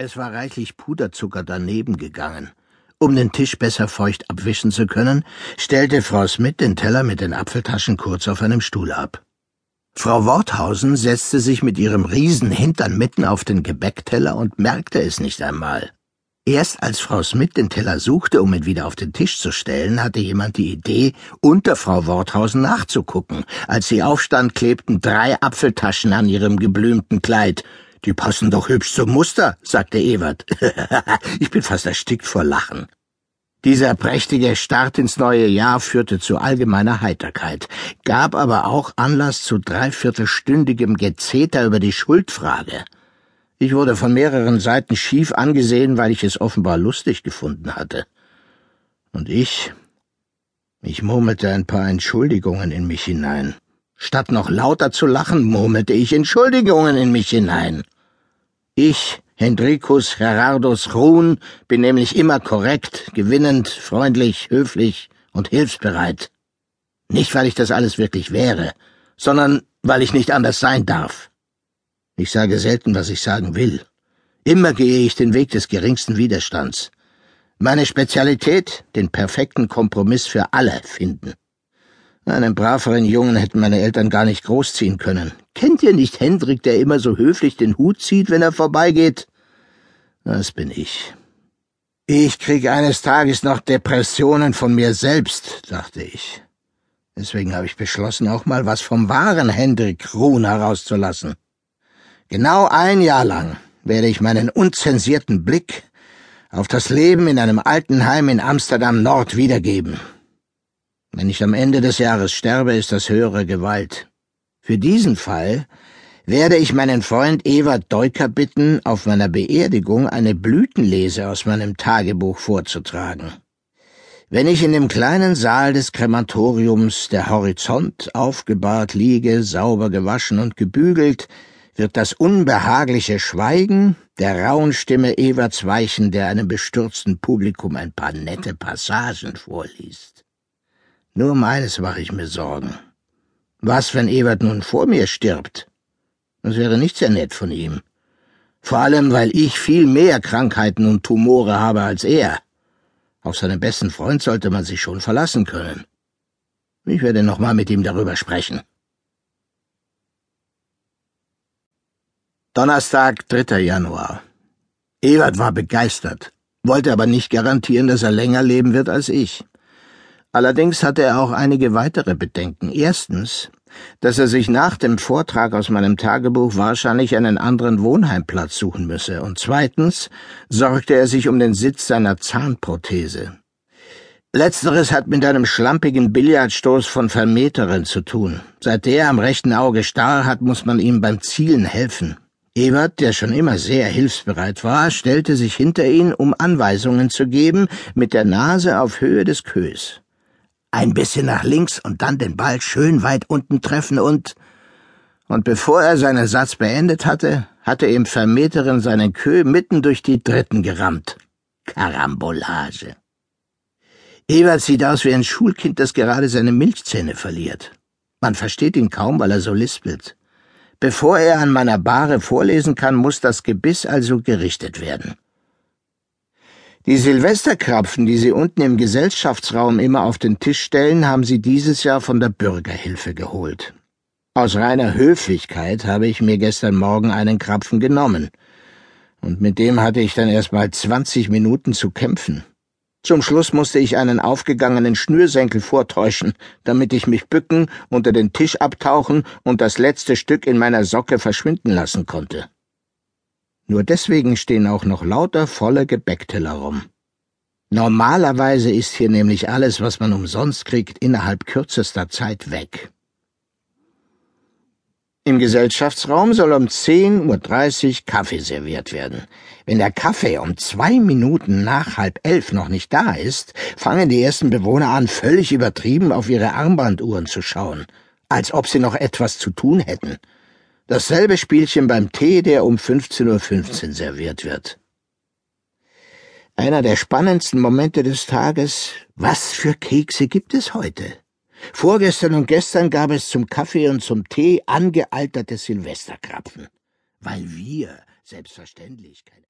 Es war reichlich Puderzucker daneben gegangen. Um den Tisch besser feucht abwischen zu können, stellte Frau Smith den Teller mit den Apfeltaschen kurz auf einem Stuhl ab. Frau Worthausen setzte sich mit ihrem Riesenhintern mitten auf den Gebäckteller und merkte es nicht einmal. Erst als Frau Smith den Teller suchte, um ihn wieder auf den Tisch zu stellen, hatte jemand die Idee, unter Frau Worthausen nachzugucken. Als sie aufstand, klebten drei Apfeltaschen an ihrem geblümten Kleid. Die passen doch hübsch zum Muster, sagte Ewert. ich bin fast erstickt vor Lachen. Dieser prächtige Start ins neue Jahr führte zu allgemeiner Heiterkeit, gab aber auch Anlass zu dreiviertelstündigem Gezeter über die Schuldfrage. Ich wurde von mehreren Seiten schief angesehen, weil ich es offenbar lustig gefunden hatte. Und ich, ich murmelte ein paar Entschuldigungen in mich hinein. Statt noch lauter zu lachen, murmelte ich Entschuldigungen in mich hinein. Ich, Hendrikus Gerardus Ruhn, bin nämlich immer korrekt, gewinnend, freundlich, höflich und hilfsbereit. Nicht, weil ich das alles wirklich wäre, sondern weil ich nicht anders sein darf. Ich sage selten, was ich sagen will. Immer gehe ich den Weg des geringsten Widerstands. Meine Spezialität, den perfekten Kompromiss für alle finden. Einen braveren Jungen hätten meine Eltern gar nicht großziehen können. Kennt ihr nicht Hendrik, der immer so höflich den Hut zieht, wenn er vorbeigeht? Das bin ich. Ich kriege eines Tages noch Depressionen von mir selbst, dachte ich. Deswegen habe ich beschlossen, auch mal was vom wahren Hendrik Ruhn herauszulassen. Genau ein Jahr lang werde ich meinen unzensierten Blick auf das Leben in einem Altenheim in Amsterdam Nord wiedergeben. Wenn ich am Ende des Jahres sterbe, ist das höhere Gewalt. Für diesen Fall werde ich meinen Freund Ewart Deuker bitten, auf meiner Beerdigung eine Blütenlese aus meinem Tagebuch vorzutragen. Wenn ich in dem kleinen Saal des Krematoriums der Horizont aufgebahrt liege, sauber gewaschen und gebügelt, wird das unbehagliche Schweigen der rauen Stimme Ewerts weichen, der einem bestürzten Publikum ein paar nette Passagen vorliest. Nur meines mache ich mir Sorgen. Was, wenn Ewert nun vor mir stirbt? Das wäre nicht sehr nett von ihm. Vor allem, weil ich viel mehr Krankheiten und Tumore habe als er. Auf seinen besten Freund sollte man sich schon verlassen können. Ich werde noch mal mit ihm darüber sprechen. Donnerstag, 3. Januar. Ewert war begeistert, wollte aber nicht garantieren, dass er länger leben wird als ich. Allerdings hatte er auch einige weitere Bedenken. Erstens, dass er sich nach dem Vortrag aus meinem Tagebuch wahrscheinlich einen anderen Wohnheimplatz suchen müsse, und zweitens sorgte er sich um den Sitz seiner Zahnprothese. Letzteres hat mit einem schlampigen Billardstoß von Vermeteren zu tun. Seit der am rechten Auge starr hat, muss man ihm beim Zielen helfen. Ewert, der schon immer sehr hilfsbereit war, stellte sich hinter ihn, um Anweisungen zu geben, mit der Nase auf Höhe des Kös ein bisschen nach links und dann den Ball schön weit unten treffen und und bevor er seinen Satz beendet hatte, hatte ihm Vermieterin seinen Kö mitten durch die Dritten gerammt. Karambolage. Ewald sieht aus wie ein Schulkind, das gerade seine Milchzähne verliert. Man versteht ihn kaum, weil er so lispelt. Bevor er an meiner Bahre vorlesen kann, muss das Gebiss also gerichtet werden. Die Silvesterkrapfen, die Sie unten im Gesellschaftsraum immer auf den Tisch stellen, haben Sie dieses Jahr von der Bürgerhilfe geholt. Aus reiner Höflichkeit habe ich mir gestern Morgen einen Krapfen genommen. Und mit dem hatte ich dann erst mal zwanzig Minuten zu kämpfen. Zum Schluss musste ich einen aufgegangenen Schnürsenkel vortäuschen, damit ich mich bücken, unter den Tisch abtauchen und das letzte Stück in meiner Socke verschwinden lassen konnte. Nur deswegen stehen auch noch lauter volle Gebäckteller rum. Normalerweise ist hier nämlich alles, was man umsonst kriegt, innerhalb kürzester Zeit weg. Im Gesellschaftsraum soll um 10.30 Uhr Kaffee serviert werden. Wenn der Kaffee um zwei Minuten nach halb elf noch nicht da ist, fangen die ersten Bewohner an, völlig übertrieben auf ihre Armbanduhren zu schauen, als ob sie noch etwas zu tun hätten. Dasselbe Spielchen beim Tee, der um 15.15 Uhr serviert wird. Einer der spannendsten Momente des Tages, was für Kekse gibt es heute? Vorgestern und gestern gab es zum Kaffee und zum Tee angealterte Silvesterkrapfen, weil wir selbstverständlich keine